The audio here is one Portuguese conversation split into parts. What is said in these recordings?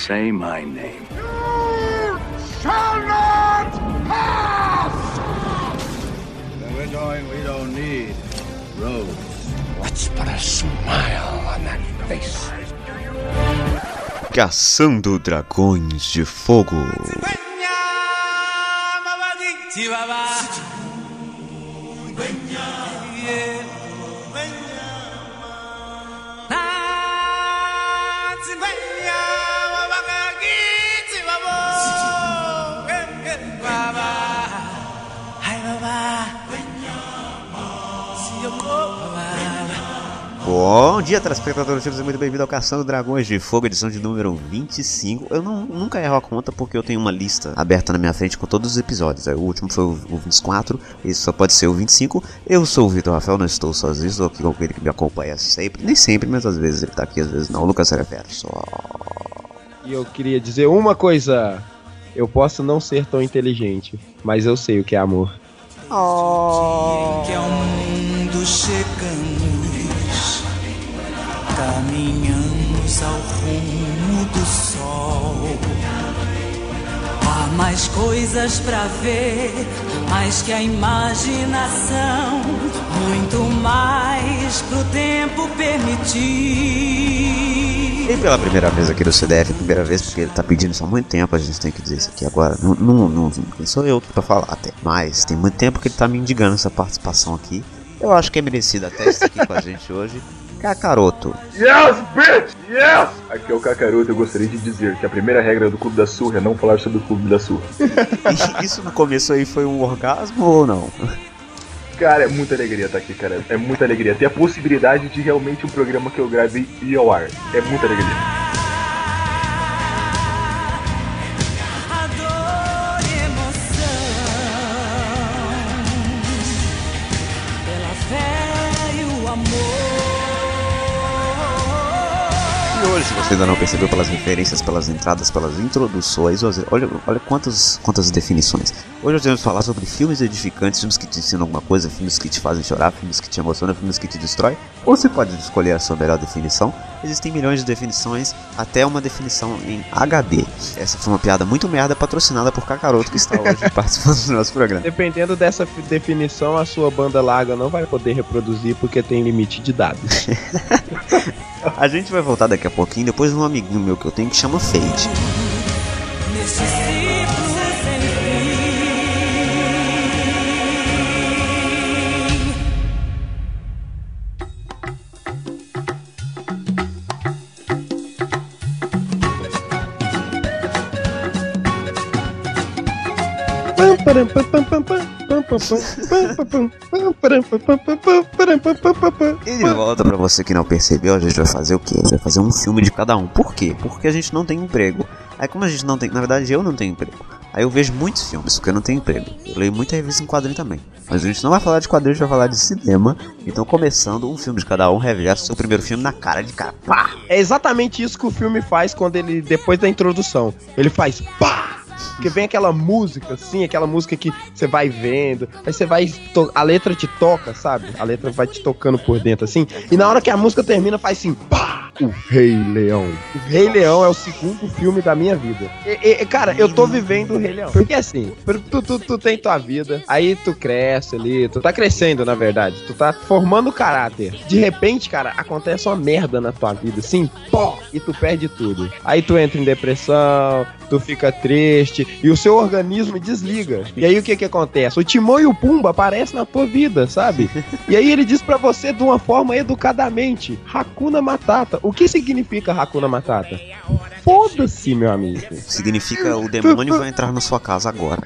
say my name. You shall not pass! Where we're going, we don't need roads. Let's put a smile on that face. Caçando Dragões de Fogo. Bom dia, telespectadores, sejam muito bem-vindos ao Caçando Dragões de Fogo, edição de número 25. Eu não, nunca erro a conta porque eu tenho uma lista aberta na minha frente com todos os episódios. O último foi o, o 24, esse só pode ser o 25. Eu sou o Vitor Rafael, não estou sozinho, estou aqui com aquele que me acompanha sempre. Nem sempre, mas às vezes ele tá aqui, às vezes não. Lucas Sereverso. E eu queria dizer uma coisa. Eu posso não ser tão inteligente, mas eu sei o que é amor. Oh. Que é o mundo chegamos, caminhamos ao rumo do sol. Há mais coisas pra ver, mais que a imaginação, muito mais pro tempo permitir. E pela primeira vez aqui do CDF, primeira vez porque ele tá pedindo há muito tempo, a gente tem que dizer isso aqui agora. Não, não, não, sou eu pra falar até, mas tem muito tempo que ele tá me indigando essa participação aqui. Eu acho que é merecido até estar aqui com a gente hoje. Cacaroto. Yes, bitch! Yes! Aqui é o Cacaroto. Eu gostaria de dizer que a primeira regra do Clube da Surra é não falar sobre o Clube da Surra. isso no começo aí foi um orgasmo ou não? Cara, é muita alegria estar aqui, cara. É muita alegria. Ter a possibilidade de realmente um programa que eu gravei ir ao ar. É muita alegria. Você ainda não percebeu pelas referências, pelas entradas, pelas introduções, olha, olha quantas, quantas definições. Hoje nós vamos falar sobre filmes edificantes, filmes que te ensinam alguma coisa, filmes que te fazem chorar, filmes que te emocionam, filmes que te destrói. Ou você pode escolher a sua melhor definição. Existem milhões de definições, até uma definição em HD. Essa foi uma piada muito merda patrocinada por Kakaroto que está hoje participando do nosso programa. Dependendo dessa definição, a sua banda larga não vai poder reproduzir porque tem limite de dados. a gente vai voltar daqui a pouquinho depois de um amiguinho meu que eu tenho que chama Fade. Neste E de volta pra você que não percebeu, a gente vai fazer o quê? A gente vai fazer um filme de cada um. Por quê? Porque a gente não tem emprego. Aí como a gente não tem, na verdade eu não tenho emprego. Aí eu vejo muitos filmes porque eu não tenho emprego. Eu leio muita revista em quadrinho também. Mas a gente não vai falar de quadrinho, a gente vai falar de cinema. Então começando um filme de cada um, revelar seu primeiro filme na cara de cara. Pá! É exatamente isso que o filme faz quando ele depois da introdução. Ele faz pá! Porque vem aquela música, assim, aquela música que você vai vendo, aí você vai. A letra te toca, sabe? A letra vai te tocando por dentro, assim. E na hora que a música termina, faz assim, pá! O Rei Leão. O Rei Leão é o segundo filme da minha vida. E, e, cara, eu tô vivendo o Rei Leão. Porque assim, tu, tu, tu tem tua vida, aí tu cresce ali, tu tá crescendo, na verdade. Tu tá formando caráter. De repente, cara, acontece uma merda na tua vida, assim, pó! E tu perde tudo. Aí tu entra em depressão, tu fica triste e o seu organismo desliga. E aí o que que acontece? O Timão e o Pumba aparecem na tua vida, sabe? E aí ele diz para você de uma forma educadamente: Hakuna Matata. O que significa Hakuna Matata? Foda-se, meu amigo. Significa o demônio vai entrar na sua casa agora.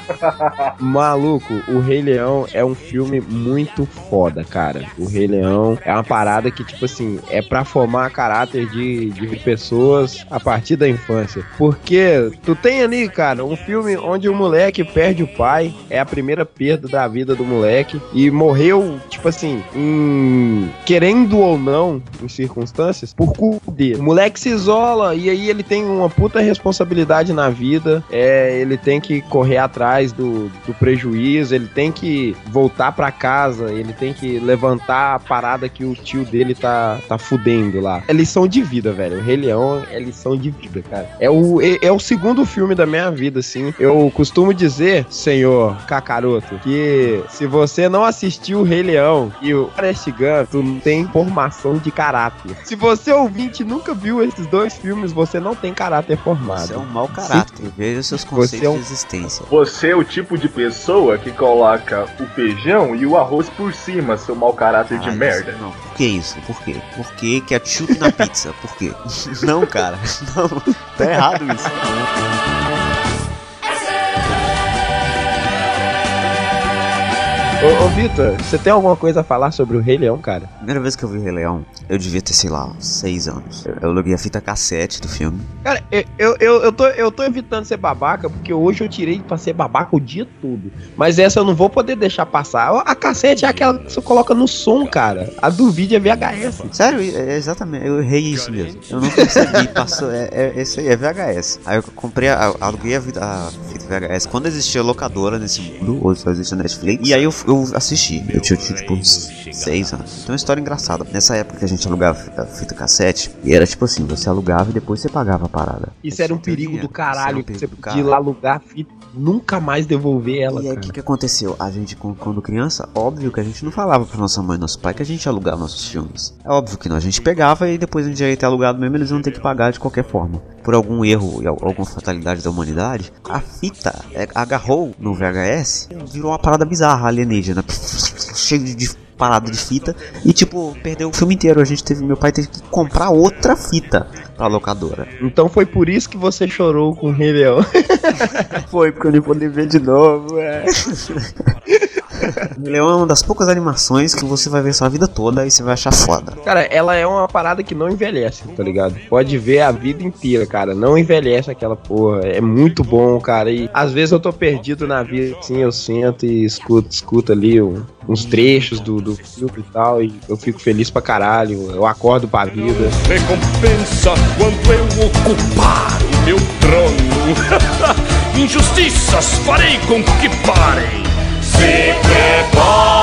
Maluco, o Rei Leão é um filme muito foda, cara. O Rei Leão é uma parada que, tipo assim, é pra formar caráter de, de pessoas a partir da infância. Porque tu tem ali, cara, um filme onde o moleque perde o pai, é a primeira perda da vida do moleque, e morreu, tipo assim, em... querendo ou não, em circunstâncias circunstâncias por culpa dele. O moleque se isola e aí ele tem uma puta responsabilidade na vida. É, ele tem que correr atrás do, do prejuízo, ele tem que voltar pra casa, ele tem que levantar a parada que o tio dele tá, tá fudendo lá. É lição de vida, velho. O Rei Leão é lição de vida, cara. É o, é, é o segundo filme da minha vida, assim. Eu costumo dizer, senhor Kakaroto, que se você não assistiu o Rei Leão e o Forrest Gump, tu não tem formação de caráter. Se você ouvinte nunca viu esses dois filmes, você não tem caráter formado. Você é um mau caráter. Veja seus conceitos Você é um- de existência. Você é o tipo de pessoa que coloca o feijão e o arroz por cima, seu mau caráter de Caralho, merda. Não, por que isso? Por quê? Por que ketchup na pizza? Por quê? Não, cara. Não. Tá errado isso. Ô, ô Vitor, você tem alguma coisa a falar sobre o Rei Leão, cara? Primeira vez que eu vi o Rei Leão, eu devia ter, sei lá, seis anos. Eu, eu aluguei a fita cassete do filme. Cara, eu, eu, eu, tô, eu tô evitando ser babaca, porque hoje eu tirei pra ser babaca o dia todo. Mas essa eu não vou poder deixar passar. A cassete é aquela que você coloca no som, cara. A do vídeo é VHS. Sério, é, é exatamente, eu errei isso mesmo. Eu não percebi, passou, é, é, esse aí é VHS. Aí eu comprei, a, aluguei a, a fita VHS quando existia locadora nesse mundo, hoje só existe a Netflix. E aí eu, eu assisti, eu tinha, tinha tipo uns seis anos. Então é uma história engraçada. Nessa época que a gente alugava a fita cassete, e era tipo assim, você alugava e depois você pagava a parada. Isso era um perigo do caralho. você podia ir lá alugar a fita e nunca mais devolver ela, E aí, o que, que aconteceu? A gente, quando criança, óbvio que a gente não falava pra nossa mãe e nosso pai que a gente ia alugar nossos filmes. É óbvio que não, a gente pegava e depois a gente ia ter alugado mesmo, eles iam ter que pagar de qualquer forma. Por algum erro e al- alguma fatalidade da humanidade, a fita é, agarrou no VHS e virou uma parada bizarra, alienígena, cheio de, parada de fita e tipo, perdeu o filme inteiro. A gente teve, meu pai teve que comprar outra fita pra locadora. Então foi por isso que você chorou com o Rei Leão. Foi, porque eu nem poder ver de novo, é. Leão é uma das poucas animações que você vai ver sua vida toda e você vai achar foda. Cara, ela é uma parada que não envelhece, tá ligado? Pode ver a vida inteira, cara. Não envelhece aquela porra. É muito bom, cara. E às vezes eu tô perdido na vida, assim, eu sento e escuto, escuto ali um- uns trechos do, do filme e tal. E eu fico feliz pra caralho. Eu acordo pra vida. Recompensa quando eu ocupar o meu trono. Injustiças farei com que parem. Se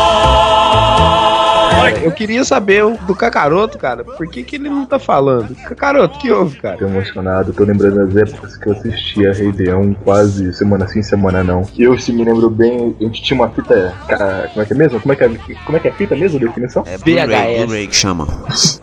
prepare. Eu queria saber o- do Kakaroto, cara. Por que, que ele não tá falando? Kakaroto, o que houve, cara? Tô emocionado, tô lembrando das épocas que eu assistia Rei Leão quase semana sim, semana não. Eu, se me lembro bem, a gente tinha uma fita. Como é que é mesmo? Como é que é, como é, que é a fita mesmo, a definição? É Blu-ray, VHS. Blu-ray que chama.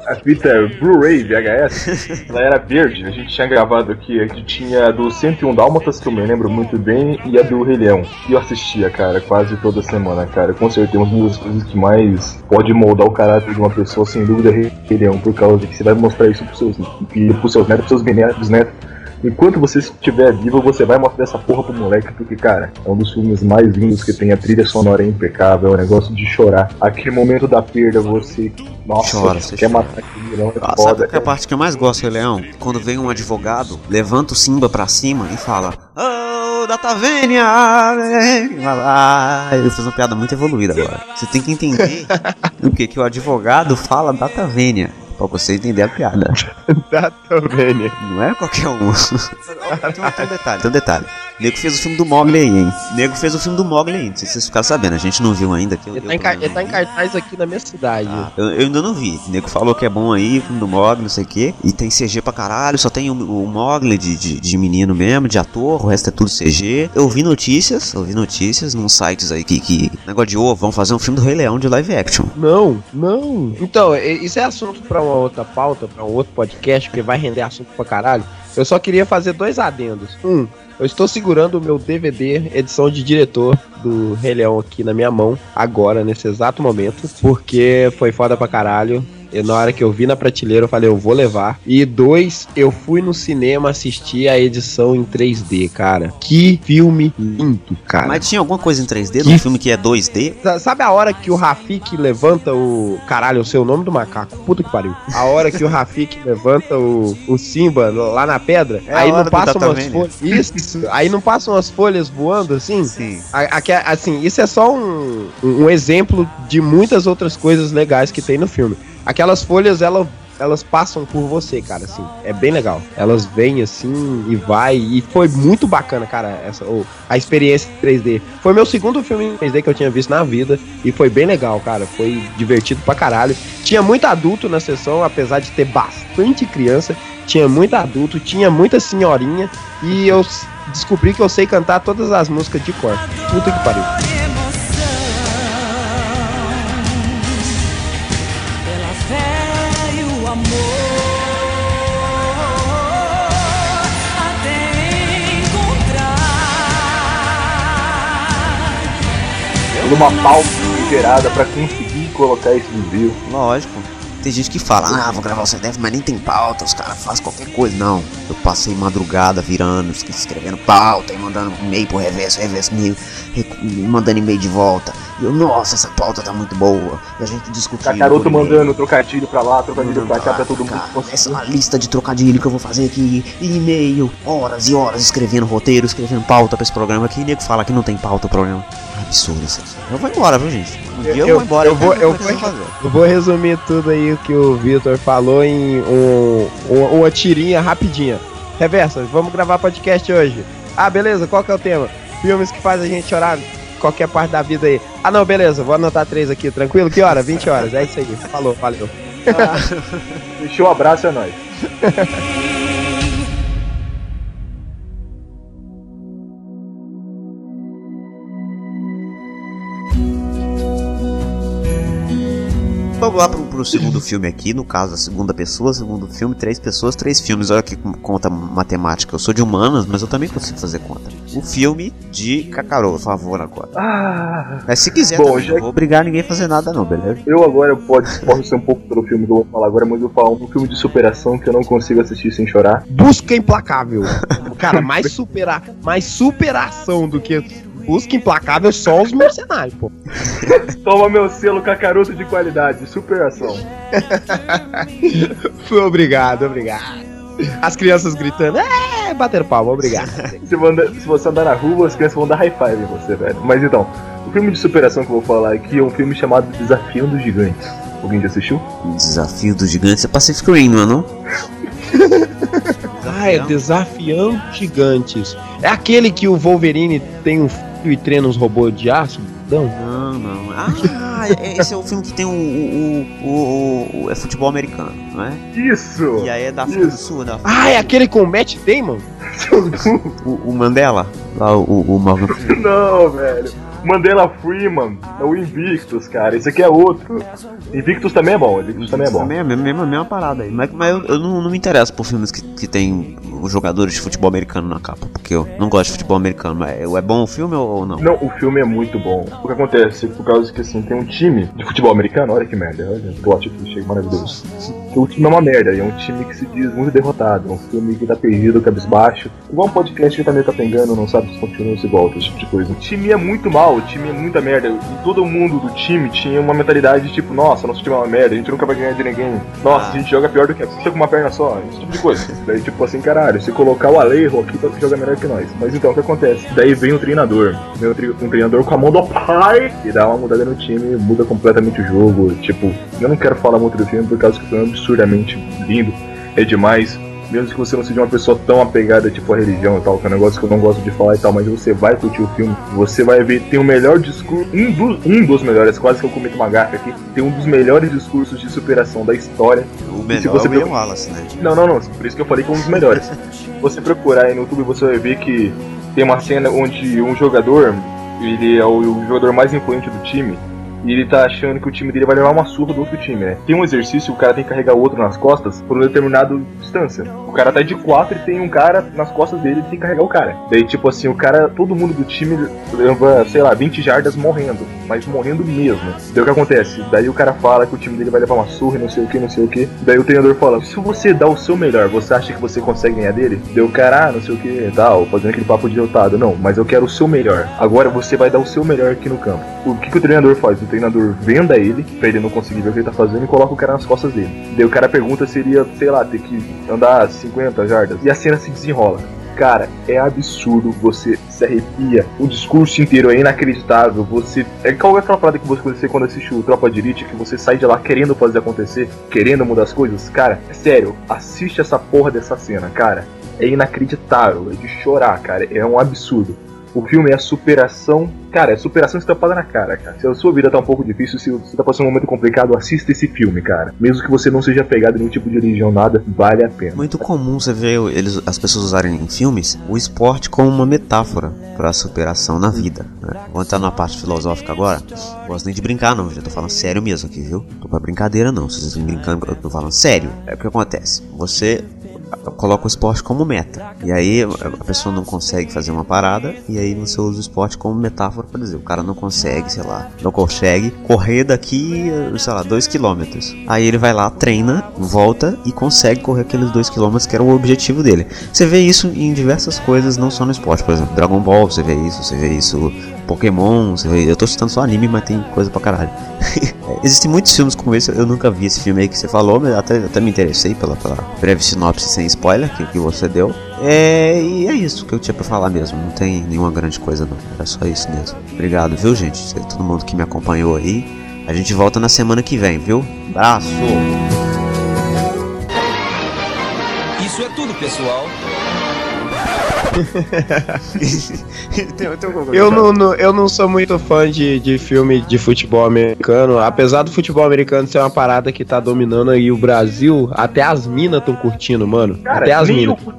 A fita Blu-ray VHS, ela era verde. A gente tinha gravado aqui, a gente tinha a do 101 Dálmatas, que eu me lembro muito bem, e a do Rei Leão. E eu assistia, cara, quase toda semana, cara. Com certeza, uma das coisas que mais pode moldar o caráter de uma pessoa, sem dúvida, é Leão, por causa de que você vai mostrar isso pros seus filhos, pros seus netos, pros seus bisnetos. Enquanto você estiver vivo, você vai mostrar essa porra pro moleque, porque, cara, é um dos filmes mais lindos que tem. A trilha sonora é impecável, é um negócio de chorar. Aquele momento da perda, você. Nossa, Chora, você quer chora. matar aquele vilão, é Ah, sabe foda. qual é a parte que eu mais gosto, Leão? Quando vem um advogado, levanta o Simba pra cima e fala: Ô, Datavênia! Ah, ele fez uma piada muito evoluída agora. Você tem que entender o que, que o advogado fala Datavênia. Pra você entender a piada. Tá também. Não é qualquer um. tem, um, tem um detalhe, tem um detalhe. Nego fez o filme do Mogli aí, hein? Nego fez o filme do Mogli aí. Não sei se vocês ficaram sabendo, a gente não viu ainda. Que eu- Ele eu tá, em, car- também ele tá em cartaz aqui na minha cidade. Ah, eu, eu ainda não vi. O nego falou que é bom aí, filme do Mogli, não sei o quê. E tem CG pra caralho, só tem o, o Mogli de, de, de menino mesmo, de ator, o resto é tudo CG. Eu vi notícias, eu vi notícias num sites aí que, que negócio de ovo, vão fazer um filme do Rei Leão de live action. Não, não. Então, isso é assunto pra uma outra pauta, pra um outro podcast, porque vai render assunto pra caralho. Eu só queria fazer dois adendos. Um, eu estou segurando o meu DVD, edição de diretor do Rei Leão aqui na minha mão, agora, nesse exato momento, porque foi foda pra caralho. E na hora que eu vi na prateleira, eu falei, eu vou levar. E dois, eu fui no cinema assistir a edição em 3D, cara. Que filme lindo, cara. Mas tinha alguma coisa em 3D Que- no filme que é 2D? Sa- Sabe a hora que o Rafik levanta o. Caralho, eu sei o nome do macaco. Puta que pariu. A hora que o Rafik levanta o, o Simba lá na pedra, É a aí não passam umas folhas. Isso, aí não passam umas folhas voando assim? Sim. A- aque- assim, isso é só um, um exemplo de muitas outras coisas legais que tem no filme. Aquelas folhas, ela elas passam por você, cara, assim. É bem legal. Elas vêm assim e vai. E foi muito bacana, cara, essa, a experiência 3D. Foi meu segundo filme em 3D que eu tinha visto na vida. E foi bem legal, cara. Foi divertido pra caralho. Tinha muito adulto na sessão, apesar de ter bastante criança. Tinha muito adulto, tinha muita senhorinha. E eu descobri que eu sei cantar todas as músicas de cor. Puta que pariu. Toda uma pauta gerada pra conseguir colocar esse desvio. Lógico. Tem gente que fala, ah, vou gravar o CDF, mas nem tem pauta, os caras fazem qualquer coisa. Não, eu passei madrugada virando, escrevendo pauta e mandando e-mail pro reverso, reverso me mandando e-mail de volta. E eu, nossa, essa pauta tá muito boa. E a gente discutiu. Cacaroto mandando trocadilho pra lá, trocadilho Mandando pra cá, pra todo mundo cara, conseguir. Essa é uma lista de trocadilho que eu vou fazer aqui. E-mail, horas e horas escrevendo roteiro, escrevendo pauta pra esse programa aqui. E nego fala que não tem pauta o programa. Absurdo isso. aqui. Eu vou embora, viu, gente? Um dia eu, Eu- vou embora. eu vou- eu vou- fazer. Eu vou resumir tudo aí o que o Vitor falou em um, um- uma tirinha rapidinha. Reversa, vamos gravar podcast hoje. Ah, beleza, qual que é o tema? Filmes que fazem a gente chorar qualquer parte da vida aí. Ah, não, beleza, vou anotar três aqui, tranquilo? Que hora? 20 horas, é isso aí. Falou, valeu. Deixou o abraço, é nóis. Vamos lá pro, pro segundo filme aqui, no caso, a segunda pessoa, segundo filme, três pessoas, três filmes. Olha que conta matemática. Eu sou de humanas, mas eu também consigo fazer conta. O filme de Cacarô, por favor, agora. Ah, Mas se quiser, Bom, também, já não vou obrigar ninguém a fazer nada, não, beleza? eu agora pode, posso ser um pouco pelo filme que eu vou falar agora, mas eu vou falar um filme de superação que eu não consigo assistir sem chorar. Busca implacável. Cara, mais superar, mais superação do que busca implacável só os mercenários, pô. Toma meu selo cacaroto de qualidade, superação. obrigado, obrigado. As crianças gritando, é, bater palma, obrigado. Se, você andar- se você andar na rua, as crianças vão dar high five em você, velho. Mas então, o filme de superação que eu vou falar aqui é um filme chamado Desafio dos Gigantes. Alguém já assistiu? Desafio dos gigantes é Pacific Rim, não é não? Ah, é desafiando gigantes. É aquele que o Wolverine tem um e treina uns robôs de aço? Não. Não, não. Ah, é- esse é o filme que tem o. o, o, o- o- é futebol americano, não é? Isso! E aí é da África do. Sul, da Ah, é aquele com o Matt Damon? o, o Mandela? Lá, o, o Morgan. Não, velho. Mandela Freeman é o Invictus, cara. Esse aqui é outro. Invictus também é bom. Invictus também é bom. Também é a mesma, mesma, parada aí. Mas, mas eu, eu não, não me interesso por filmes que, que tem os jogadores de futebol americano na capa. Porque eu não gosto de futebol americano. Mas é bom o filme ou, ou não? Não, o filme é muito bom. O que acontece? Por causa que assim, tem um time de futebol americano, olha que merda, olha, plot aqui, chega maravilhoso. Que o time é uma merda, é um time que se diz muito derrotado, é um filme que tá perdido, cabisbaixo. Igual um podcast que tá meio capengando, não sabe se continua se volta, esse tipo de coisa. O time é muito mal, o time é muita merda. E todo mundo do time tinha uma mentalidade tipo, nossa, nosso time é uma merda, a gente nunca vai ganhar de ninguém. Nossa, a gente joga pior do que a puxa com uma perna só, esse tipo de coisa. Daí, tipo assim, caralho, se colocar o Alejo aqui, você joga melhor que nós. Mas então, o que acontece? Daí vem o treinador, vem o tri- um treinador com a mão do pai e dá uma mudada no time, muda completamente o jogo. Tipo, eu não quero falar muito do filme por causa que foi absurdamente lindo, é demais. Mesmo que você não seja uma pessoa tão apegada, tipo, à religião e tal, que é um negócio que eu não gosto de falar e tal, mas você vai curtir o filme, você vai ver, tem o melhor discurso, um dos, um dos melhores, quase que eu cometo uma gafa aqui, tem um dos melhores discursos de superação da história. O se melhor você é o procurar- Wallace, né? Não, não, não, por isso que eu falei que é um dos melhores. Se você procurar aí no YouTube, você vai ver que tem uma cena onde um jogador, ele é o jogador mais influente do time, e ele tá achando que o time dele vai levar uma surra do outro time, né? Tem um exercício, o cara tem que carregar o outro nas costas por uma determinada distância. O cara tá de quatro e tem um cara nas costas dele e tem que carregar o cara. Daí, tipo assim, o cara, todo mundo do time leva, sei lá, 20 jardas morrendo, mas morrendo mesmo. Daí o que acontece? Daí o cara fala que o time dele vai levar uma surra e não sei o que, não sei o que. Daí o treinador fala: se você dá o seu melhor, você acha que você consegue ganhar dele? Daí o cara, ah, não sei o que, tal, fazendo aquele papo de derrotado. Não, mas eu quero o seu melhor. Agora você vai dar o seu melhor aqui no campo. O que, que o treinador faz? O treinador venda ele, pra ele não conseguir ver o que ele tá fazendo, e coloca o cara nas costas dele. Daí o cara pergunta se ele ia, sei lá, ter que andar 50 jardas. E a cena se desenrola. Cara, é absurdo, você se arrepia, o discurso inteiro é inacreditável, você. É qual é aquela parada que você quando assiste o Tropa de Elite, que você sai de lá querendo fazer acontecer, querendo mudar as coisas? Cara, é sério, assiste essa porra dessa cena, cara. É inacreditável, é de chorar, cara, é um absurdo. O filme é a superação. Cara, é superação estampada na cara, cara. Se a sua vida tá um pouco difícil, se você tá passando um momento complicado, assista esse filme, cara. Mesmo que você não seja pegado em nenhum tipo de religião, nada, vale a pena. Muito comum você ver eles, as pessoas usarem em filmes o esporte como uma metáfora para a superação na vida. Né? Vou entrar numa parte filosófica agora. Não gosto nem de brincar, não. Já tô falando sério mesmo aqui, viu? Tô pra brincadeira, não. Se vocês estão brincando, eu tô falando sério. É o que acontece. Você coloca o esporte como meta. E aí a pessoa não consegue fazer uma parada, e aí você usa o esporte como metáfora para dizer, o cara não consegue, sei lá, não consegue correr daqui, sei lá, 2 km. Aí ele vai lá, treina, volta e consegue correr aqueles 2 km que era o objetivo dele. Você vê isso em diversas coisas, não só no esporte, por exemplo, Dragon Ball, você vê isso, você vê isso Pokémon, eu tô citando só anime, mas tem coisa pra caralho. Existem muitos filmes como esse, eu nunca vi esse filme aí que você falou, mas até, até me interessei pela, pela breve sinopse sem spoiler que, que você deu. É, e é isso que eu tinha pra falar mesmo, não tem nenhuma grande coisa não, era só isso mesmo. Obrigado, viu gente? Todo mundo que me acompanhou aí. A gente volta na semana que vem, viu? Abraço! Isso é tudo, pessoal. eu, não, não, eu não sou muito fã de, de filme de futebol americano. Apesar do futebol americano ser uma parada que tá dominando aí o Brasil, até as minas estão curtindo, mano. Cara, até as nem minas. o-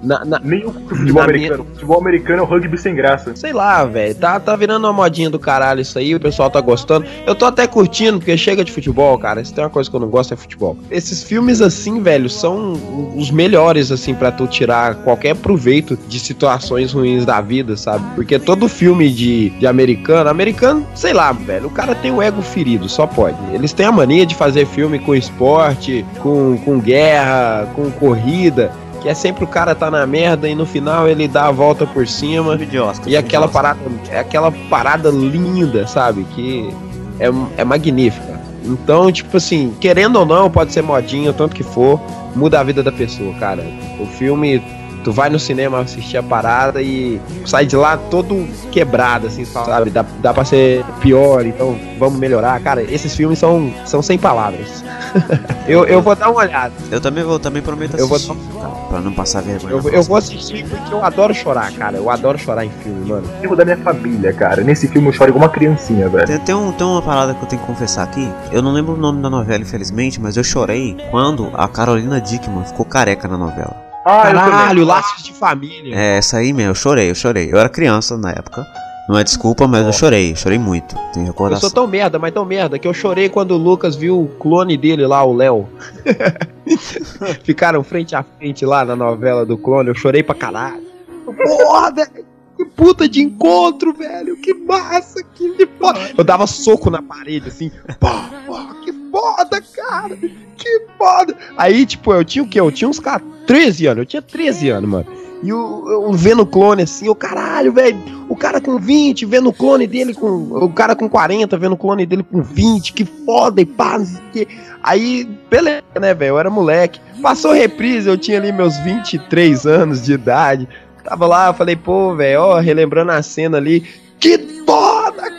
Nem o futebol americano. O futebol americano é o rugby sem graça. Sei lá, velho. Tá, tá virando uma modinha do caralho isso aí, o pessoal tá gostando. Eu tô até curtindo, porque chega de futebol, cara. Se tem uma coisa que eu não gosto é futebol. Esses filmes assim, velho, são os melhores, assim, pra tu tirar qualquer proveito de situações ruins da vida, sabe? Porque todo filme de, de americano, americano, sei lá, velho, o cara tem o ego ferido, só pode. Eles têm a mania de fazer filme com esporte, com, com guerra, com corrida. Que é sempre o cara tá na merda e no final ele dá a volta por cima. De Oscar, E aquela parada, é aquela parada linda, sabe? Que é, é magnífica. Então, tipo assim, querendo ou não, pode ser modinha, tanto que for, muda a vida da pessoa, cara. O filme, tu vai no cinema assistir a parada e sai de lá todo quebrado, assim, sabe? Dá, dá pra ser pior, então vamos melhorar. Cara, esses filmes são, são sem palavras. eu, eu vou dar uma olhada. Eu também vou, também prometo Eu vou assistir, cara, pra não passar vergonha. Eu, eu vou assistir porque eu adoro chorar, cara. Eu adoro chorar em filme, mano. Erro da minha família, cara. Nesse filme eu choro igual uma criancinha, velho. Tem, tem, um, tem uma parada que eu tenho que confessar aqui. Eu não lembro o nome da novela, infelizmente, mas eu chorei quando a Carolina Dickman ficou careca na novela. Ah, eu Caralho, laços de família. É, essa aí mesmo, eu chorei, eu chorei. Eu era criança na época. Não é desculpa, mas eu chorei, eu chorei muito. Tenho Eu recordação. sou tão merda, mas tão merda, que eu chorei quando o Lucas viu o clone dele lá, o Léo. Ficaram frente a frente lá na novela do clone, eu chorei pra caralho. Porra, velho! Que puta de encontro, velho! Que massa! Que de foda! Eu dava soco na parede, assim. Pá, pá, que foda, cara! Que foda! Aí, tipo, eu tinha o quê? Eu tinha uns cara, 13 anos. Eu tinha 13 anos, mano. E o, vendo clone assim, o caralho, velho. O cara com 20, vendo o clone dele com. O cara com 40, vendo o clone dele com 20, que foda e pá, não sei o quê. Aí, beleza, né, velho? Eu era moleque. Passou reprise, eu tinha ali meus 23 anos de idade. Tava lá, falei, pô, velho, ó, relembrando a cena ali. Que foda,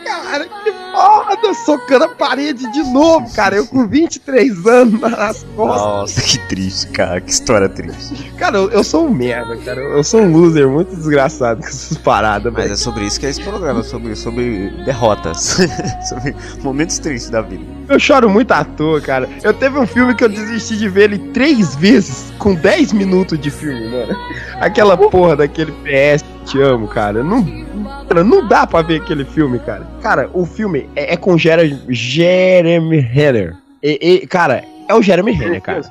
foda! Socando a parede de novo, cara. Eu com 23 anos nas costas. Nossa, que triste, cara. Que história triste. Cara, eu, eu sou um merda, cara. Eu sou um loser muito desgraçado com essas paradas, Mas velho. é sobre isso que é esse programa, sobre, sobre derrotas. sobre momentos tristes da vida. Eu choro muito à toa, cara. Eu teve um filme que eu desisti de ver ele três vezes com 10 minutos de filme, mano. Aquela porra daquele PS Te Amo, cara. Não, cara, não dá pra ver aquele filme, cara. Cara, o filme é, é com Jeremy, Jeremy Renner. E, e, cara, é o Jeremy Renner, cara.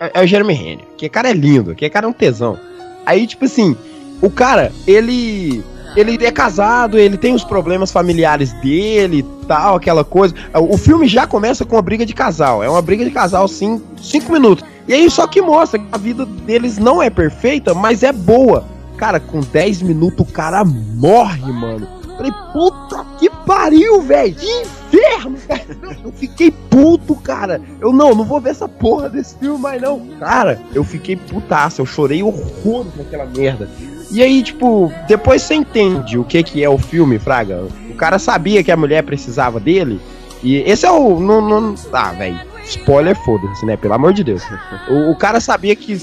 É, é o Jeremy Renner. Que cara é lindo, que cara é um tesão. Aí, tipo assim, o cara, ele. Ele é casado, ele tem os problemas familiares dele e tal, aquela coisa. O filme já começa com uma briga de casal. É uma briga de casal, sim, cinco minutos. E aí só que mostra que a vida deles não é perfeita, mas é boa. Cara, com 10 minutos o cara morre, mano. Falei, puta que pariu, velho! Que inferno, cara! Eu fiquei puto, cara! Eu não, não vou ver essa porra desse filme mais não. Cara, eu fiquei putaço, eu chorei horror naquela merda. E aí, tipo, depois você entende o que que é o filme, Fraga. O cara sabia que a mulher precisava dele. E esse é o. Não, não, ah, velho. Spoiler, foda-se, né? Pelo amor de Deus. O, o cara sabia que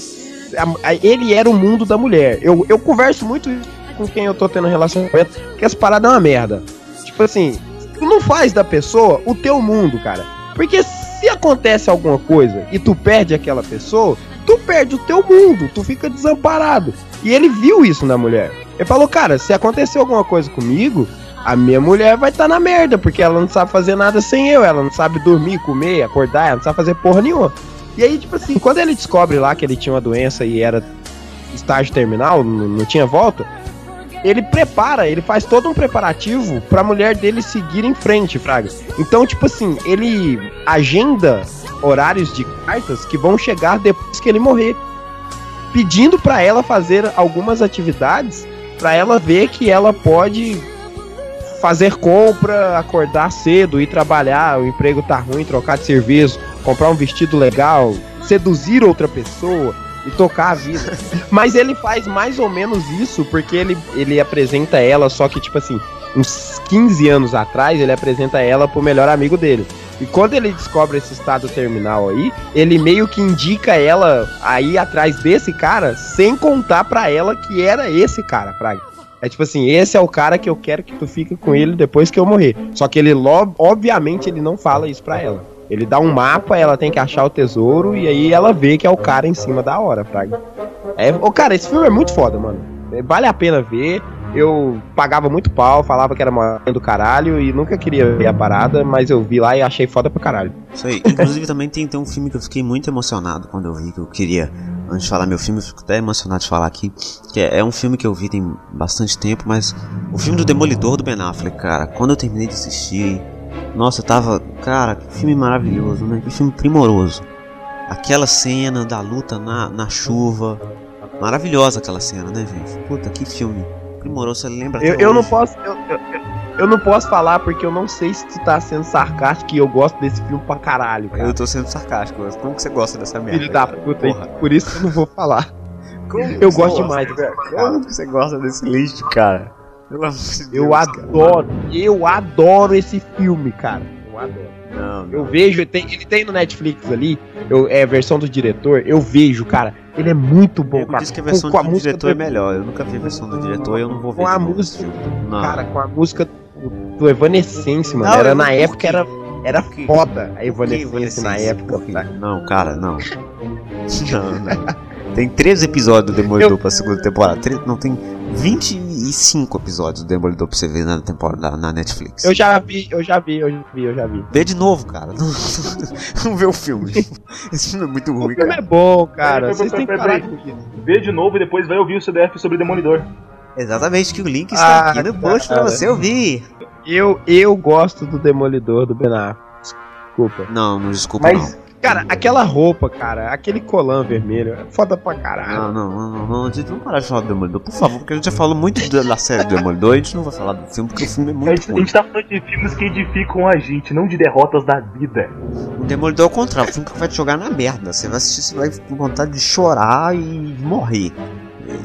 a- a- ele era o mundo da mulher. Eu, eu converso muito com quem eu tô tendo relacionamento, que essa parada é uma merda. Tipo assim, tu não faz da pessoa o teu mundo, cara. Porque se acontece alguma coisa e tu perde aquela pessoa, tu perde o teu mundo, tu fica desamparado. E ele viu isso na mulher. Ele falou, cara, se acontecer alguma coisa comigo, a minha mulher vai estar na merda, porque ela não sabe fazer nada sem eu, ela não sabe dormir, comer, acordar, ela não sabe fazer porra nenhuma. E aí, tipo assim, quando ele descobre lá que ele tinha uma doença e era estágio terminal, não tinha volta, ele prepara, ele faz todo um preparativo pra mulher dele seguir em frente, Fraga. Então, tipo assim, ele agenda horários de cartas que vão chegar depois que ele morrer, pedindo pra ela fazer algumas atividades pra ela ver que ela pode fazer compra, acordar cedo, ir trabalhar, o emprego tá ruim, trocar de serviço, comprar um vestido legal, seduzir outra pessoa e tocar a vida. Mas ele faz mais ou menos isso porque ele, ele apresenta ela, só que tipo assim, uns 15 anos atrás, ele apresenta ela pro melhor amigo dele. E quando ele descobre esse estado terminal aí, ele meio que indica ela aí atrás desse cara, sem contar pra ela que era esse cara, Fraga. É tipo assim, esse é o cara que eu quero que tu fique com ele depois que eu morrer. Só que ele, obviamente, ele não fala isso pra ela. Ele dá um mapa, ela tem que achar o tesouro e aí ela vê que é o cara em cima da hora, Fraga. É, ô, cara, esse filme é muito foda, mano. É, Vale a pena ver. Eu pagava muito pau, falava que era uma do caralho e nunca queria ver a parada, mas eu vi lá e achei foda pra caralho. Isso aí. Inclusive também tem, tem um filme que eu fiquei muito emocionado quando eu vi, que eu queria, antes de falar meu filme, eu fico até emocionado de falar aqui, que é, é um filme que eu vi tem bastante tempo, mas o filme do Demolidor do Ben Affleck, cara, quando eu terminei de assistir, nossa, tava, cara, que filme maravilhoso, né? Que filme primoroso. Aquela cena da luta na, na chuva, maravilhosa aquela cena, né, gente? Puta, que filme primoroso, você lembra Eu, eu não posso. Eu, eu- eu- não posso falar porque eu não sei se tu tá sendo sarcástico e eu gosto desse filme pra caralho, cara. Eu tô sendo sarcástico, mas como que você gosta dessa merda? Filho da puta, Porra. por isso que eu não vou falar. Como Eu gosto gosta, demais velho? Como que você gosta desse lixo, cara? Pelo amor de Deus, Eu cara. adoro, eu adoro esse filme, cara. Eu adoro. Não, não. Eu vejo, ele tem, ele tem no Netflix ali, eu, é a versão do diretor, eu vejo, cara. Ele é muito bom, Eu cara. disse que a versão Com- com do música diretor é do- melhor. Eu nunca vi a versão do diretor e eu não vou ver. Com a música-. Cara, com a música do, do Evanescence, mano. Não, era na época era, era foda a que Evanescence na Evanescence? época. Tá? Não, cara, não. não, não. Tem 13 episódios do Demolidor Eu- pra segunda temporada. Tre- Não, tem 25 episódios do Demolidor pra você ver na temporada na Netflix. Eu já vi, eu já vi, eu já vi, eu já vi. Vê de novo, cara. Não, não vê o filme. Esse filme é muito ruim, O filme cara. é bom, cara. Vocês têm que parar isso. Vê de novo e depois vai ouvir o CDF sobre Demolidor. Exatamente, que o link está Ah, aqui no post pra cara. você ouvir. Eu, eu gosto do Demolidor do Ben Affleck. Desculpa. Não, não desculpa Mas Cara, aquela roupa, cara, aquele colã vermelho, é foda pra caralho. não. Não, não, não, não, gente, vamos parar de falar do Demolidor, por favor, porque a gente já falou muito da, série do Demolidor, a gente não vai falar do filme, porque o filme é a muito gente, a gente tá falando de filmes que edificam a gente, não de derrotas da vida. O Demolidor é o contrário, o filme que vai te jogar na merda. Você vai assistir, você vai com vontade de chorar e morrer.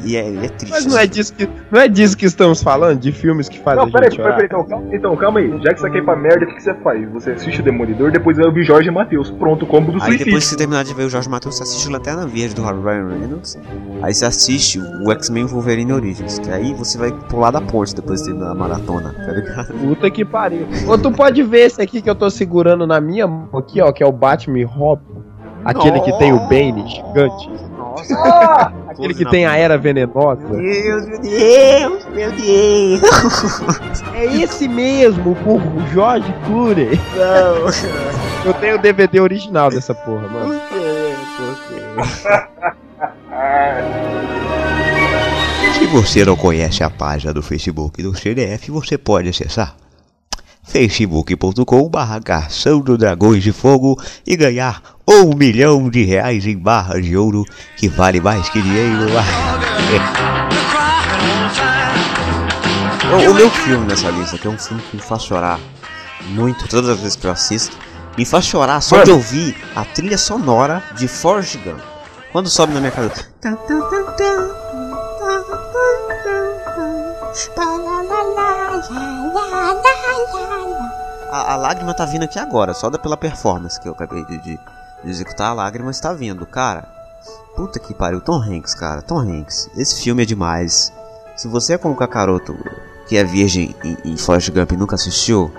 E é, é triste. Mas não é disso que, não é disso que estamos falando, de filmes que fazem Não, peraí, peraí, peraí, então, calma, então, calma aí. Já que você quer ir pra merda, o que, que você faz? Você assiste o Demolidor, depois vai ouvir Jorge Matheus. Pronto, combo do Aí suicídio. depois que você terminar de ver o Jorge Matheus, você assiste o Lanterna Verde do Ryan Reynolds. Aí você assiste o X-Men Wolverine Origins. Que aí você vai pular da ponte depois de terminar a maratona, tá ligado? Puta que pariu. Ou tu pode ver esse aqui que eu tô segurando na minha mão aqui, ó, que é o Batman Robin. Aquele que tem o Bane gigante. Ah! Aquele que tem a era venenosa. Deus, meu Deus, meu Deus. É esse mesmo, o Jorge Clooney. Não, Eu tenho o DVD original dessa porra, mano. por quê? Por quê? Se você não conhece a página do Facebook do CDF, você pode acessar facebook.com barra do Dragões de Fogo e ganhar um milhão de reais em barras de ouro, que vale mais que dinheiro. O, o meu filme nessa lista, que é um filme que me faz chorar muito todas as vezes que eu assisto, me faz chorar só Mano. de ouvir a trilha sonora de Forrest Gump. Quando sobe na minha casa. A, a lágrima tá vindo aqui agora, só da pela performance que eu acabei de, de- de executar, a lágrima está vindo, cara. Puta que pariu, Tom Hanks, cara, Tom Hanks. Esse filme é demais. Se você é como o Kakaroto, que é virgem em, em Forrest Gump e nunca assistiu,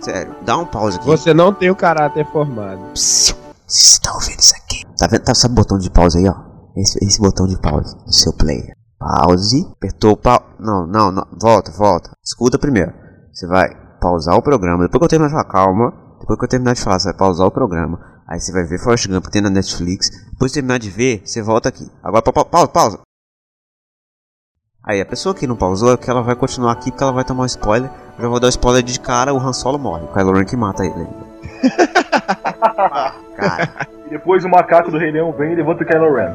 sério, dá um pause aqui. Você não tem o caráter formado. Psiu. Você tá ouvindo isso aqui? Tá vendo? Tá, sabe o botão de pause aí, ó? Esse, esse botão de pause do seu player. Pause. Apertou o pau. Não, não, não. Volta, volta. Escuta primeiro. Você vai pausar o programa. Depois que eu terminar de falar, calma. Depois que eu terminar de falar, você vai pausar o programa. Aí você vai ver Forrest Gump que tem na Netflix. Depois de terminar de ver, você volta aqui. Agora, pa- pa- pausa, pausa. Aí, a pessoa que não pausou é que ela vai continuar aqui porque ela vai tomar um spoiler. Eu já vou dar um spoiler de cara, o Han Solo morre. O Kylo Ren que mata ele ainda. Cara. E depois o macaco do Rei Leão vem e levanta o Kylo Ren.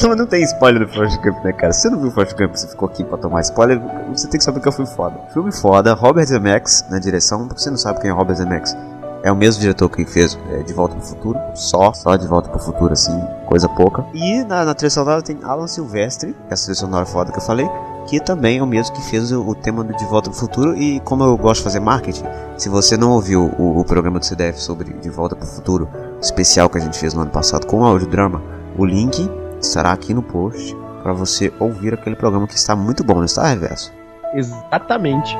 Não, mas não tem spoiler do Forrest Gump, né, cara? Se você não viu o Forrest Gump e você ficou aqui pra tomar spoiler, você tem que saber que é um filme foda. Filme foda, Robert Zemeckis na direção. Pra você não sabe quem é Robert Zemeckis, é o mesmo diretor que fez é, De Volta pro Futuro. Só, só De Volta pro Futuro, assim, coisa pouca. E na, na trilha sonora tem Alan Silvestre, essa trilha sonora foda que eu falei, que também é o mesmo que fez o, o tema do De Volta pro Futuro. E como eu gosto de fazer marketing, se você não ouviu o, o programa do CDF sobre De Volta pro Futuro, especial que a gente fez no ano passado com o audiodrama, o link estará aqui no post para você ouvir aquele programa que está muito bom, não está, Reverso? Exatamente.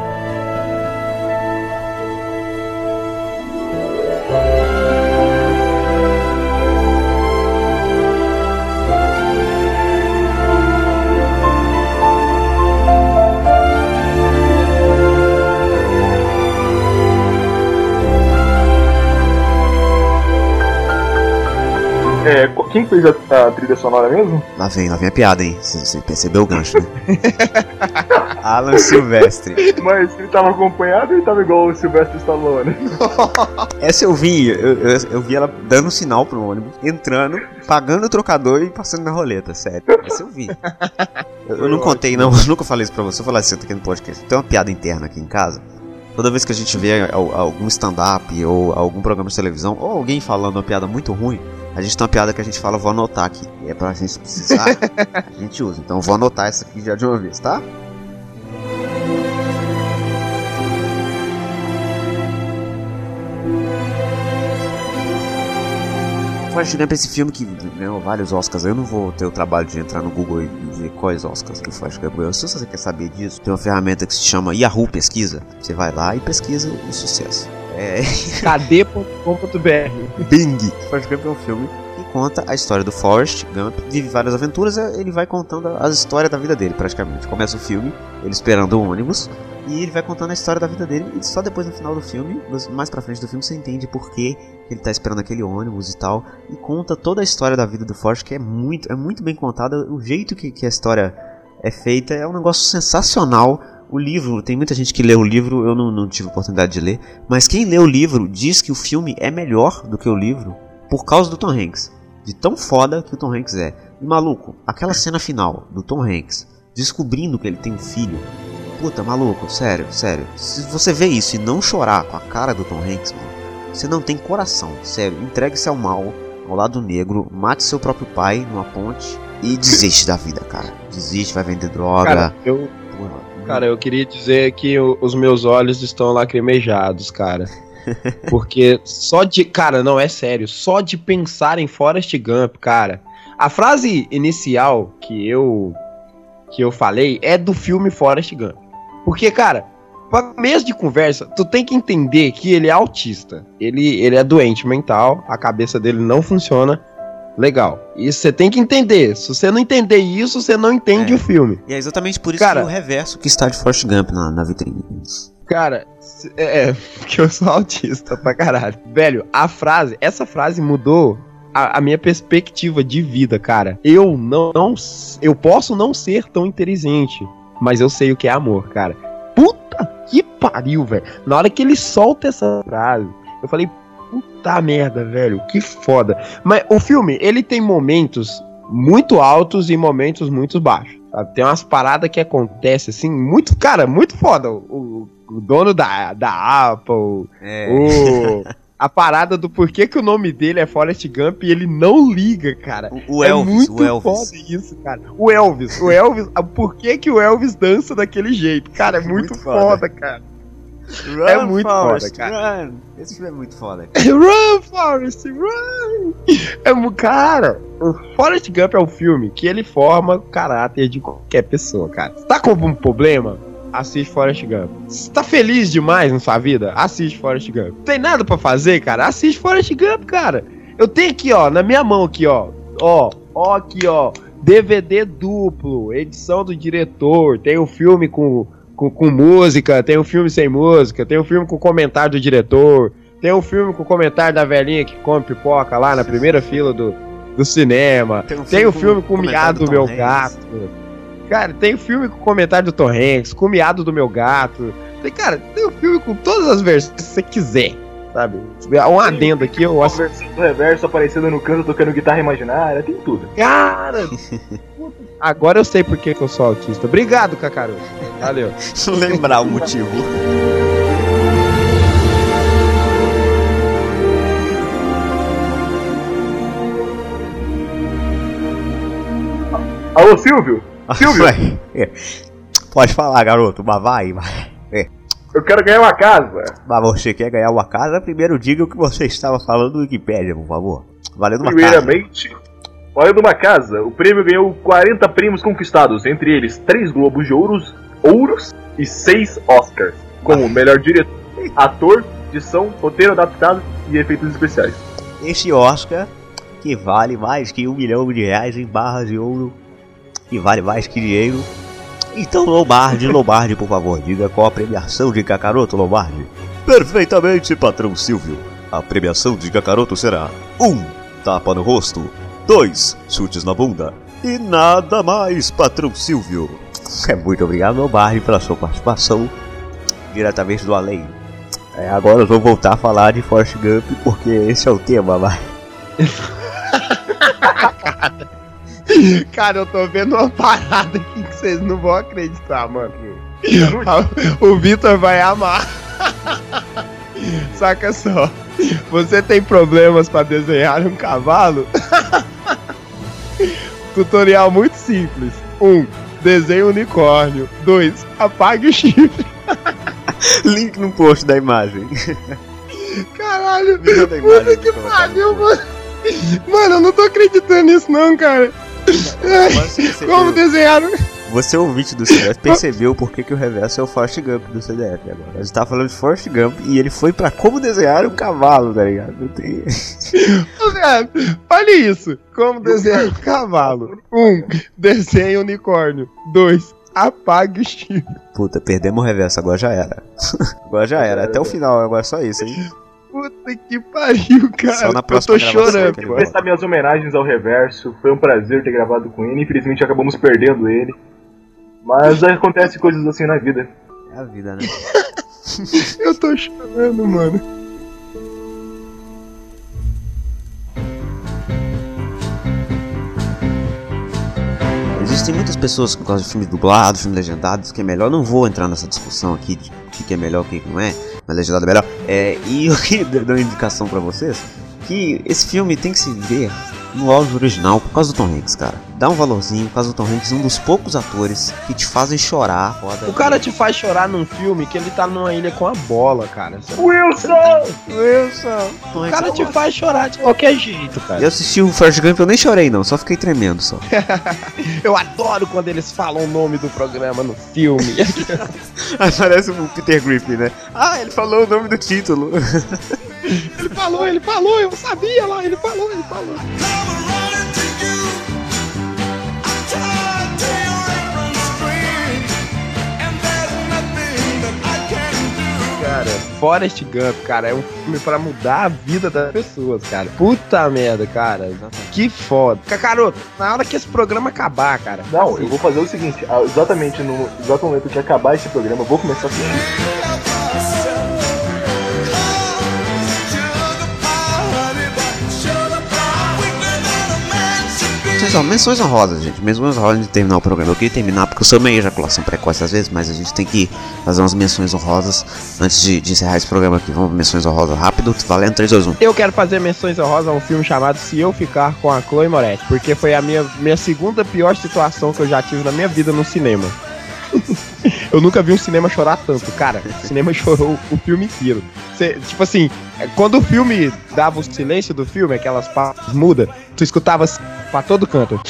Quem fez a, a trilha sonora mesmo? Lá vem, lá vem a piada, hein? Você percebeu o gancho, né? Alan Silvestre. Mas ele tava acompanhado ou ele tava igual o Sylvester Stallone? Essa eu vi, eu, eu, eu vi ela dando um sinal pro ônibus, entrando, pagando o trocador e passando na roleta, sério. Essa eu vi. Eu, eu não contei, não, eu nunca falei isso pra você. Eu falei assim, aqui no podcast. Tem uma piada interna aqui em casa. Toda vez que a gente vê al- algum stand-up ou algum programa de televisão, ou alguém falando uma piada muito ruim, a gente tem uma piada que a gente fala, vou anotar aqui. E é pra gente precisar, a gente usa. Então vou anotar essa aqui já de uma vez, tá? Forrest Gump é esse filme que ganhou vários Oscars. Eu não vou ter o trabalho de entrar no Google e ver quais Oscars que o Forrest Gump ganhou. Se você quer saber disso, tem uma ferramenta que se chama Yahoo Pesquisa. Você vai lá e pesquisa o sucesso. É KD.com.br Bing! Forrest Gump é um filme que conta a história do Forrest Gump, vive várias aventuras, ele vai contando as histórias da vida dele, praticamente. Começa o filme, ele esperando o ônibus, e ele vai contando a história da vida dele, e só depois no final do filme, mais pra frente do filme, você entende por que ele tá esperando aquele ônibus e tal, e conta toda a história da vida do Forrest, que é muito, é muito bem contada, o jeito que, que a história é feita é um negócio sensacional. O livro, tem muita gente que lê o livro, eu não, não tive oportunidade de ler, mas quem lê o livro diz que o filme é melhor do que o livro por causa do Tom Hanks. De tão foda que o Tom Hanks é. E maluco, aquela cena final do Tom Hanks descobrindo que ele tem um filho. Puta, maluco, sério, sério. Se você vê isso e não chorar com a cara do Tom Hanks, mano, você não tem coração, sério. Entregue-se ao mal, ao lado negro, mate seu próprio pai numa ponte e desiste da vida, cara. Desiste, vai vender droga. Cara, eu, Porra, cara, eu queria dizer que os meus olhos estão lacrimejados, cara. Porque só de. Cara, não, é sério. Só de pensar em Forrest Gump, cara. A frase inicial que eu. que eu falei é do filme Forrest Gump. Porque, cara, pra mês de conversa, tu tem que entender que ele é autista. Ele, ele é doente mental, a cabeça dele não funciona. Legal. Isso você tem que entender. Se você não entender isso, você não entende É. o filme. E é exatamente por isso Cara- que o reverso que está de Forrest Gump na, na vitrine. Cara, é, é, porque eu sou autista pra caralho. Velho, a frase, essa frase mudou a, a minha perspectiva de vida, cara. Eu não, não. Eu posso não ser tão inteligente, mas eu sei o que é amor, cara. Puta que pariu, velho. Na hora que ele solta essa frase, eu falei, puta merda, velho, que foda. Mas o filme, ele tem momentos muito altos e momentos muito baixos. sabe? Tem umas paradas que acontecem, assim, muito, cara, muito foda. O, o dono da, da Apple, É. o, a parada do porquê que o nome dele é Forrest Gump e ele não liga, cara. O, o é Elvis, muito o Elvis. foda isso, cara. O Elvis, o Elvis, por que que o Elvis dança daquele jeito? Cara, é muito, Muito foda. foda, cara. É muito foda, cara. Run. Esse filme é muito foda. cara. Run, Forrest, run! É, cara, o Forrest Gump é um filme que ele forma o caráter de qualquer pessoa, cara. Tá com um problema? Assiste Forrest Gump. Você tá feliz demais na sua vida? Assiste Forrest Gump. Tem nada pra fazer, cara? Assiste Forrest Gump, cara. Eu tenho aqui, ó, na minha mão aqui, ó. Ó, ó aqui, ó. DVD duplo, edição do diretor. Tem o filme com, com, com música, tem o filme sem música, tem o filme com comentário do diretor. Tem um filme com comentário da velhinha que come pipoca lá na primeira fila do, do cinema. Tem um Tem o filme com com o miado do meu Hanks. gato. Cara, tem o filme com comentário do Tom Hanks, com o miado do meu gato. Tem, cara, tem o filme com todas as versões que você quiser, sabe? Um adendo aqui, eu acho. versão do reverso aparecendo no canto tocando guitarra imaginária, tem tudo. Cara! Agora eu sei por que, que eu sou autista. Obrigado, Cacaru. Valeu. Lembrar o motivo. Alô, Silvio? Silvio, é. Pode falar, garoto, mas vai, vai. eu quero ganhar uma casa. Mas você quer ganhar uma casa? Primeiro diga o que você estava falando no Wikipedia, por favor. Valendo uma casa. Primeiramente, olhando uma casa, o prêmio ganhou 40 prêmios conquistados, entre eles 3 Globos de Ouros, Ouros e 6 Oscars, como melhor diretor, ator, edição, roteiro adaptado e efeitos especiais. Esse Oscar, que vale mais que um milhão de reais em barras de ouro, que vale mais que dinheiro. Então, Lombardi, Lombardi, por favor, diga qual a premiação de Kakaroto, Lombardi. Perfeitamente, patrão Silvio. A premiação de Kakaroto será 1. Um, tapa no rosto 2. Chutes na bunda E nada mais, patrão Silvio. É, muito obrigado, Lombardi, pela sua participação diretamente do além. É, agora eu vou voltar a falar de Forrest Gump, porque esse é o tema, vai. Cara, eu tô vendo uma parada aqui que vocês não vão acreditar, mano. O Vitor vai amar. Saca só. Você tem problemas pra desenhar um cavalo? Tutorial muito simples. 1. Um, desenhe um unicórnio. 2. Apague o chifre. Link no post da imagem. Caralho. Manda a Puta imagem que pariu, mano. Mano, eu não tô acreditando nisso não, cara. Como desenhar um... Você, ouvinte do CDF, percebeu por que, que o reverso é o Forrest Gump do CDF agora. A gente tava falando de Forrest Gump e ele foi pra como desenhar um cavalo, tá ligado? Não tem- Olha isso. Como desenhar um cavalo. 1. Um, desenhe unicórnio. 2. Apague o chifre. Puta, perdemos o reverso, agora já era. agora já era, até o final, agora é só isso, hein? Puta que pariu, cara. Só na eu próxima tô chorando. volta. Prestar minhas homenagens ao Reverso, foi um prazer ter gravado com ele, infelizmente acabamos perdendo ele. Mas acontece coisas assim na vida. É a vida, né? Eu tô chorando, mano. Existem muitas pessoas que gostam de filmes dublados, filmes legendados, que é melhor. Não vou entrar nessa discussão aqui de o que é melhor, o que que não é, mas legendado é melhor. É, e eu queria dar uma indicação pra vocês que esse filme tem que se ver no áudio original por causa do Tom Hanks, cara. Dá um valorzinho por causa do Tom Hanks, um dos poucos atores que te fazem chorar. Foda O cara te faz chorar num filme que ele tá numa ilha com a bola, cara. Wilson! Wilson! O Hanks cara é te faz chorar de qualquer jeito, cara. Eu assisti o Forrest Gump, eu nem chorei não, só fiquei tremendo só. Eu adoro quando eles falam o nome do programa no filme. Aí parece o Peter Griffin, né? Ah, ele falou o nome do título. ele falou, ele falou, eu sabia lá, ele falou, ele falou. Cara, Forrest Gump, cara, é um filme pra mudar a vida das pessoas, cara. Puta merda, cara. Que foda. Cacaroto, na hora que esse programa acabar, cara. Não, assim, eu vou fazer o seguinte, ah, exatamente no exato momento que acabar esse programa, eu vou começar a assistir. Menções, menções honrosas, gente. Menções honrosas de terminar o programa. Eu queria terminar porque eu sou meio ejaculação precoce às vezes, mas a gente tem que fazer umas menções honrosas antes de, de encerrar esse programa aqui. Vamos menções honrosas rápido, valendo 3, 2, 1. Eu quero fazer menções honrosas a um filme chamado Se Eu Ficar com a Chloe Moretz, porque foi a minha, minha segunda pior situação que eu já tive na minha vida no cinema. eu nunca vi um cinema chorar tanto, cara. O cinema chorou o filme inteiro. Cê- tipo assim, quando o filme dava o silêncio do filme, aquelas partes mudas, tu escutava assim, pra todo canto.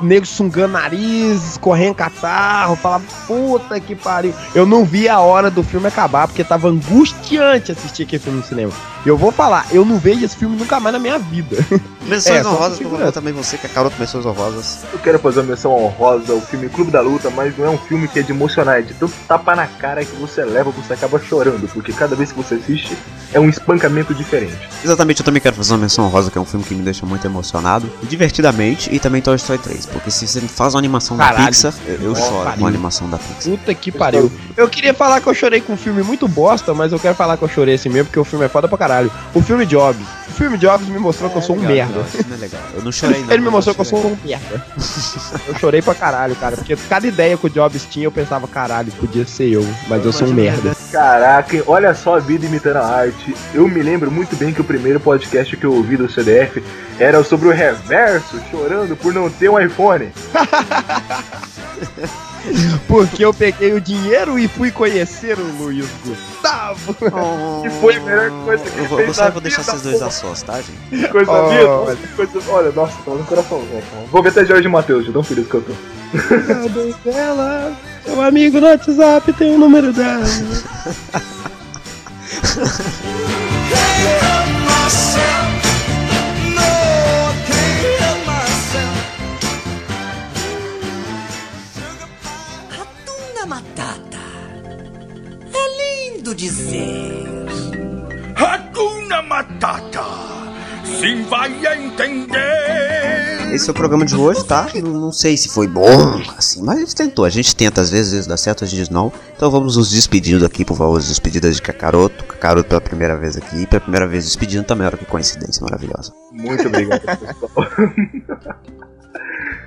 Nego sungando nariz, correndo catarro, falava, puta que pariu. Eu não vi a hora do filme acabar, porque tava angustiante assistir aquele filme no cinema. E eu vou falar, eu não vejo esse filme nunca mais na minha vida. Menções É, honrosas, por favor, também você, que é caroto, menções honrosas. Eu quero fazer uma menção honrosa ao filme Clube da Luta, mas não é um filme que é de emocionar, é de tanto tapa na cara que você leva, você acaba chorando, porque cada vez que você assiste é um espancamento diferente. Exatamente, eu também quero fazer uma menção honrosa, que é um filme que me deixa muito emocionado, divertidamente, e também Toy Story 3, porque se você faz uma animação da Caralho. Pixar, eu, eu choro pariu. com a animação da Pixar. Puta que pariu. Eu queria falar que eu chorei com um filme muito bosta, mas eu quero falar que eu chorei assim mesmo, porque o filme é foda pra caralho. O filme Jobs. O filme Jobs me mostrou que eu sou um Legal, merda. legal, esse filme é legal. Eu não chorei, não. Ele me mostrou que eu sou um merda. eu chorei pra caralho, cara. Porque cada ideia que o Jobs tinha, eu pensava, caralho, podia ser eu, mas eu sou um merda. Caraca, olha só a vida imitando a arte. Eu me lembro muito bem que o primeiro podcast que eu ouvi do CDF era sobre o reverso, chorando por não ter um iPhone. Porque eu peguei o dinheiro e fui conhecer o Luiz Gustavo. Oh, Que foi a melhor coisa que eu vou, fez eu vou deixar vida, vocês dois a sós, tá, gente? Que coisa Oh, que coisa- Olha, nossa, tô no coração, né? Vou ver até Jorge Matheus, de tão feliz que eu tô. Dela? Seu amigo no WhatsApp tem o número dela. Dizer. Hakuna Matata. Sim, vai entender. Esse é o programa de hoje, tá? Não, não sei se foi bom, assim, mas a gente tentou. A gente tenta, às vezes, às vezes dá certo, às vezes não. Então vamos nos despedindo aqui, por favor, as despedidas de Kakaroto. Kakaroto pela primeira vez aqui, e pela primeira vez despedindo também, olha que coincidência maravilhosa. Muito obrigado, pessoal.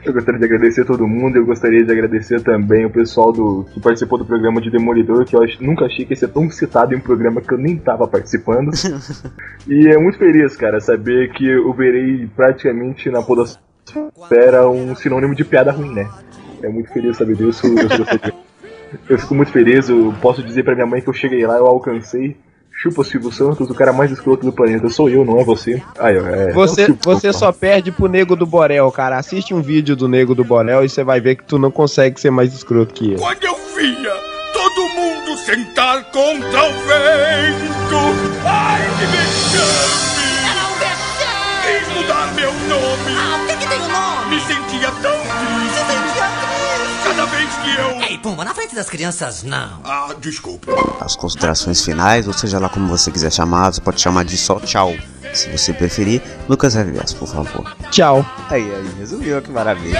Eu gostaria de agradecer todo mundo, eu gostaria de agradecer também o pessoal do que participou do programa de Demolidor, que eu nunca achei que ia ser tão citado em um programa que eu nem tava participando. e é muito feliz, cara, saber que eu verei praticamente na podosfera um sinônimo de piada ruim, né? É muito feliz saber disso. Eu, eu fico muito feliz, eu posso dizer pra minha mãe que eu cheguei lá, eu alcancei. Chupa Silvio Santos, o cara mais escroto do planeta sou eu, não é você. Aí, ó, é, Você, é o você só perde pro Nego do Borel, cara. Assiste um vídeo do Nego do Borel e você vai ver que tu não consegue ser mais escroto que ele. Quando eu via todo mundo sentar contra o vento. Ai, que vexame! Era um vexame. Quis mudar meu nome. Ah, o que que tem o nome? Me sentia tão vez que eu. Ei, Pumba, na frente das crianças, não. Ah, desculpe. As considerações finais, ou seja lá como você quiser chamar, você pode chamar de só tchau. Se você preferir, Lucas Revias, por favor. Tchau. Aí, aí, resumiu, que maravilha.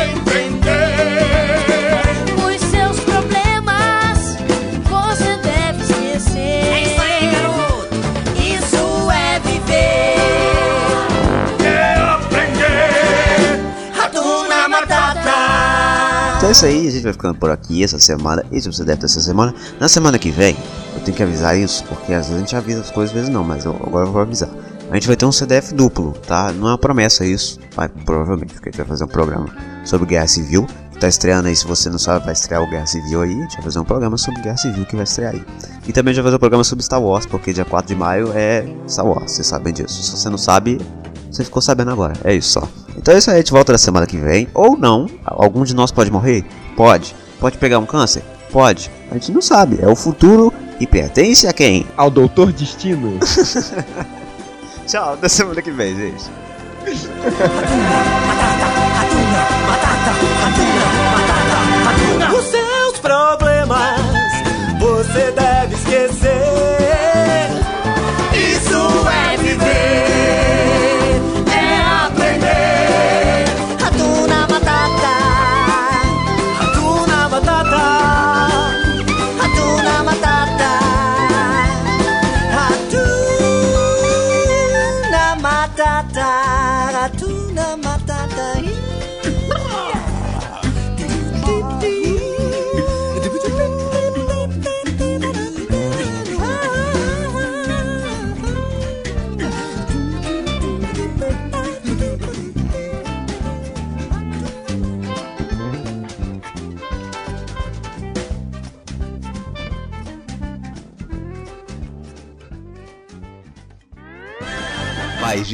Então é isso aí, a gente vai ficando por aqui essa semana. E se você deve ter essa semana, na semana que vem, eu tenho que avisar isso, porque às vezes a gente avisa as coisas, às vezes não, mas eu, agora eu vou avisar. A gente vai ter um CDF duplo, tá? Não é uma promessa isso, mas provavelmente, porque a gente vai fazer um programa sobre Guerra Civil, que tá estreando aí, se você não sabe, vai estrear o Guerra Civil aí, a gente vai fazer um programa sobre Guerra Civil que vai estrear aí. E também a gente vai fazer um programa sobre Star Wars, porque dia 4 de maio é Star Wars, vocês sabem disso. Se você não sabe, você ficou sabendo agora, é isso só. Então é isso aí, a gente volta na semana que vem. Ou não, algum de nós pode morrer? Pode. Pode pegar um câncer? Pode. A gente não sabe, é o futuro e pertence a quem? Ao Doutor Destino. Tchau, até semana que vem, gente.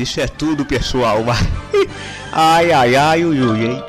Isso é tudo, pessoal. Ai, ai, ai, ui, ui, hein?